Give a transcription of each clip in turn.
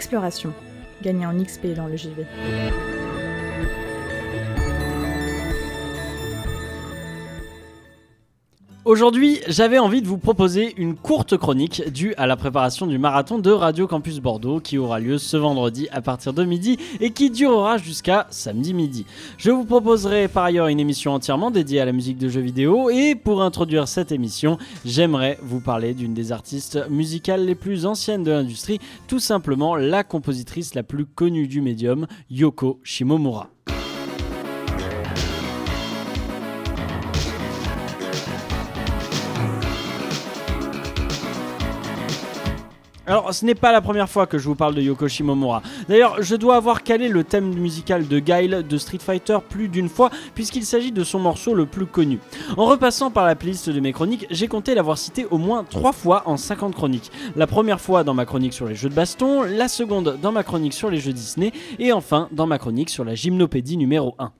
Exploration. Gagner en XP dans le JV. Aujourd'hui, j'avais envie de vous proposer une courte chronique due à la préparation du marathon de Radio Campus Bordeaux qui aura lieu ce vendredi à partir de midi et qui durera jusqu'à samedi midi. Je vous proposerai par ailleurs une émission entièrement dédiée à la musique de jeux vidéo et pour introduire cette émission, j'aimerais vous parler d'une des artistes musicales les plus anciennes de l'industrie, tout simplement la compositrice la plus connue du médium, Yoko Shimomura. Alors, ce n'est pas la première fois que je vous parle de Yoko Shimomura. D'ailleurs, je dois avoir calé le thème musical de Guile de Street Fighter plus d'une fois, puisqu'il s'agit de son morceau le plus connu. En repassant par la playlist de mes chroniques, j'ai compté l'avoir cité au moins 3 fois en 50 chroniques. La première fois dans ma chronique sur les jeux de baston, la seconde dans ma chronique sur les jeux Disney, et enfin dans ma chronique sur la gymnopédie numéro 1.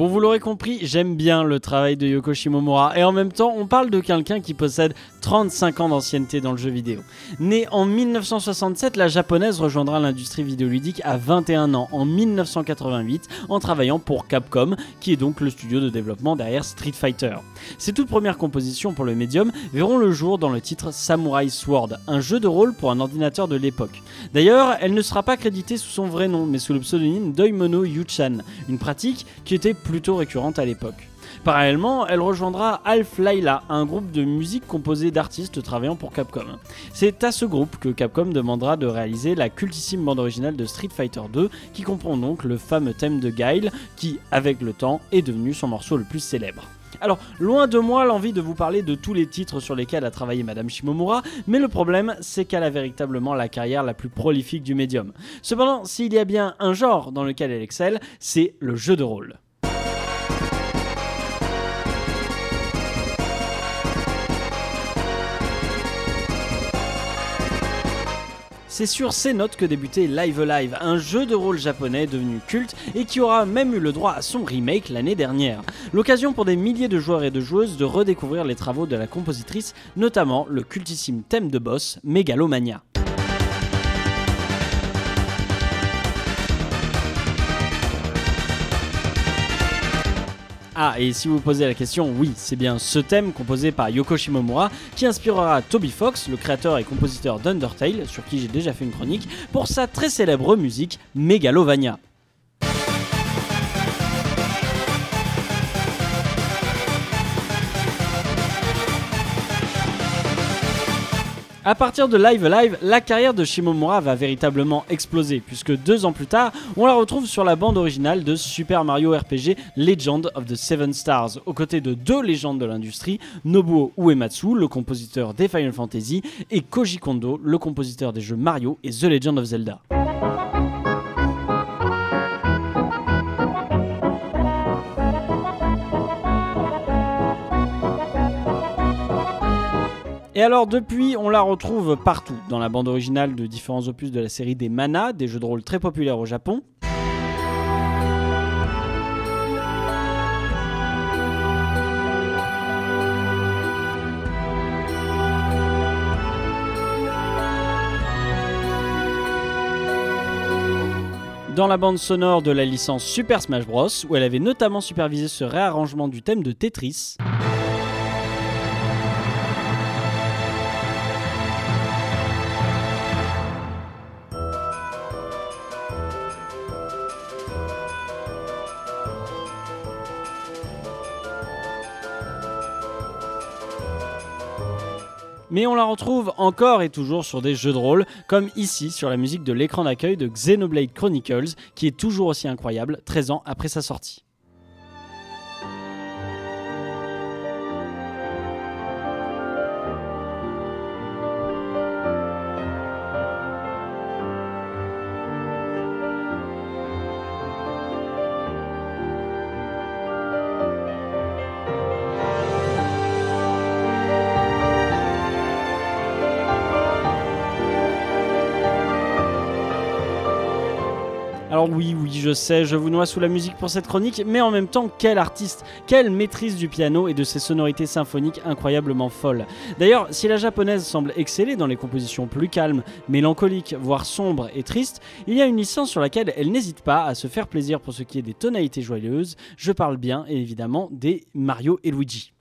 Bon, vous l'aurez compris, j'aime bien le travail de Yoko Shimomura et en même temps, on parle de quelqu'un qui possède 35 ans d'ancienneté dans le jeu vidéo. Née en 1967, la japonaise rejoindra l'industrie vidéoludique à 21 ans en 1988 en travaillant pour Capcom, qui est donc le studio de développement derrière Street Fighter. Ses toutes premières compositions pour le médium verront le jour dans le titre Samurai Sword, un jeu de rôle pour un ordinateur de l'époque. D'ailleurs, elle ne sera pas créditée sous son vrai nom, mais sous le pseudonyme Doimono Yuchan, une pratique qui était plutôt récurrente à l'époque. Parallèlement, elle rejoindra Alf Laila, un groupe de musique composé d'artistes travaillant pour Capcom. C'est à ce groupe que Capcom demandera de réaliser la cultissime bande originale de Street Fighter 2, qui comprend donc le fameux thème de Guile, qui, avec le temps, est devenu son morceau le plus célèbre. Alors, loin de moi l'envie de vous parler de tous les titres sur lesquels a travaillé Madame Shimomura, mais le problème, c'est qu'elle a véritablement la carrière la plus prolifique du médium. Cependant, s'il y a bien un genre dans lequel elle excelle, c'est le jeu de rôle. C'est sur ces notes que débutait Live Alive, un jeu de rôle japonais devenu culte et qui aura même eu le droit à son remake l'année dernière. L'occasion pour des milliers de joueurs et de joueuses de redécouvrir les travaux de la compositrice, notamment le cultissime thème de boss Megalomania. Ah, et si vous posez la question, oui, c'est bien ce thème composé par Yoko Shimomura qui inspirera Toby Fox, le créateur et compositeur d'Undertale, sur qui j'ai déjà fait une chronique, pour sa très célèbre musique Megalovania. A partir de Live Live, la carrière de Shimomura va véritablement exploser, puisque deux ans plus tard, on la retrouve sur la bande originale de Super Mario RPG Legend of the Seven Stars, aux côtés de deux légendes de l'industrie, Nobuo Uematsu, le compositeur des Final Fantasy, et Koji Kondo, le compositeur des jeux Mario et The Legend of Zelda. Et alors depuis, on la retrouve partout, dans la bande originale de différents opus de la série des Mana, des jeux de rôle très populaires au Japon. dans la bande sonore de la licence Super Smash Bros, où elle avait notamment supervisé ce réarrangement du thème de Tetris. Mais on la retrouve encore et toujours sur des jeux de rôle, comme ici sur la musique de l'écran d'accueil de Xenoblade Chronicles, qui est toujours aussi incroyable 13 ans après sa sortie. Alors oui, oui, je sais, je vous noie sous la musique pour cette chronique, mais en même temps, quel artiste, quelle maîtrise du piano et de ses sonorités symphoniques incroyablement folles. D'ailleurs, si la japonaise semble exceller dans les compositions plus calmes, mélancoliques, voire sombres et tristes, il y a une licence sur laquelle elle n'hésite pas à se faire plaisir pour ce qui est des tonalités joyeuses. Je parle bien évidemment des Mario et Luigi.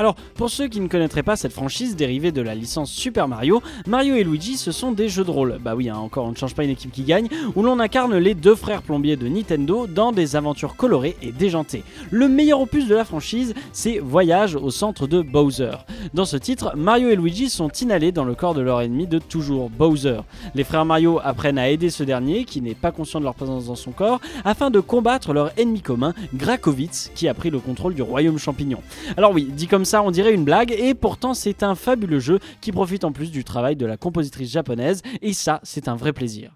Alors, pour ceux qui ne connaîtraient pas cette franchise dérivée de la licence Super Mario, Mario et Luigi ce sont des jeux de rôle. Bah oui, hein, encore on ne change pas une équipe qui gagne, où l'on incarne les deux frères plombiers de Nintendo dans des aventures colorées et déjantées. Le meilleur opus de la franchise, c'est Voyage au centre de Bowser. Dans ce titre, Mario et Luigi sont inhalés dans le corps de leur ennemi de toujours, Bowser. Les frères Mario apprennent à aider ce dernier, qui n'est pas conscient de leur présence dans son corps, afin de combattre leur ennemi commun, Grakovitz, qui a pris le contrôle du royaume champignon. Alors oui, dit comme ça, ça, on dirait une blague, et pourtant c'est un fabuleux jeu qui profite en plus du travail de la compositrice japonaise, et ça, c'est un vrai plaisir.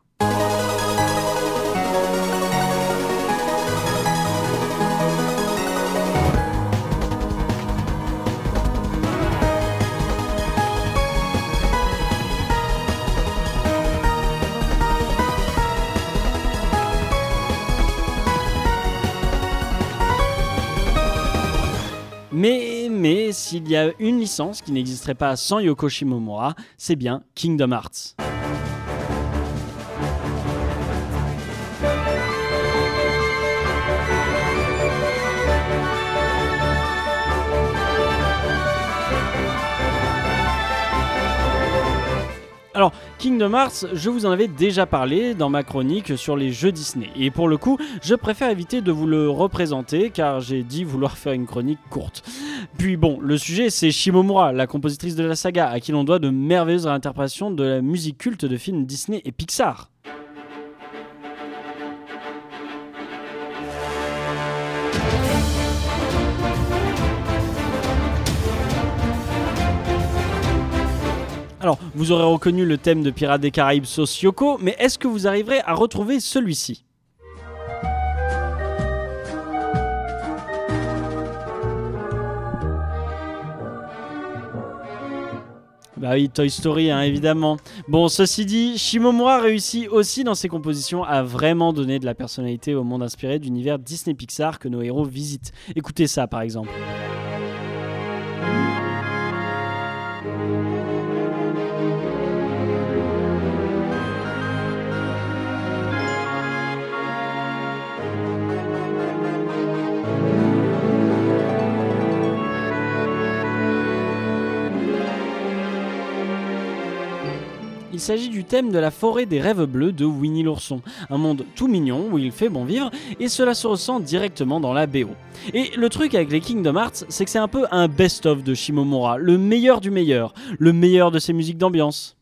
Mais, mais s'il y a une licence qui n'existerait pas sans Yoko Shimomura, c'est bien Kingdom Hearts. Alors, Kingdom Hearts, je vous en avais déjà parlé dans ma chronique sur les jeux Disney. Et pour le coup, je préfère éviter de vous le représenter car j'ai dit vouloir faire une chronique courte. Puis bon, le sujet c'est Shimomura, la compositrice de la saga, à qui l'on doit de merveilleuses réinterprétations de la musique culte de films Disney et Pixar. Alors, vous aurez reconnu le thème de Pirates des Caraïbes sauce Yoko, mais est-ce que vous arriverez à retrouver celui-ci? Bah oui, Toy Story, hein, évidemment. Bon, ceci dit, Shimomura réussit aussi dans ses compositions à vraiment donner de la personnalité au monde inspiré d'univers Disney Pixar que nos héros visitent. Écoutez ça, par exemple. S'agit du thème de la forêt des rêves bleus de Winnie l'ourson, un monde tout mignon où il fait bon vivre et cela se ressent directement dans la BO. Et le truc avec les Kingdom Hearts, c'est que c'est un peu un best-of de Shimomura, le meilleur du meilleur, le meilleur de ses musiques d'ambiance.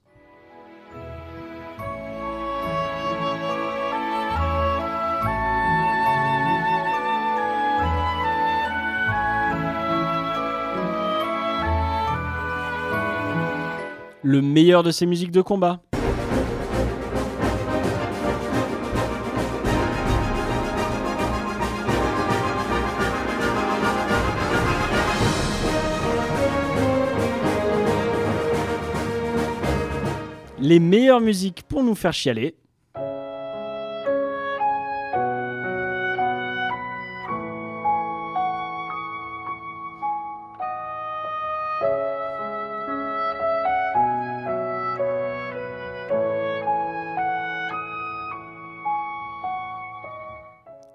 Le meilleur de ses musiques de combat. Les meilleures musiques pour nous faire chialer.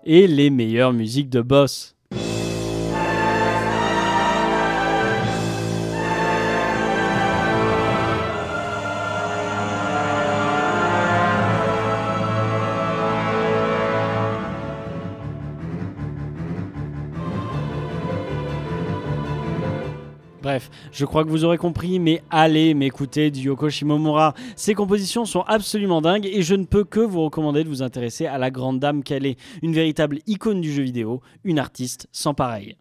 Et les meilleures musiques de boss. Je crois que vous aurez compris, mais allez m'écouter du Yoko Shimomura. Ses compositions sont absolument dingues et je ne peux que vous recommander de vous intéresser à la grande dame qu'elle est. Une véritable icône du jeu vidéo, une artiste sans pareil.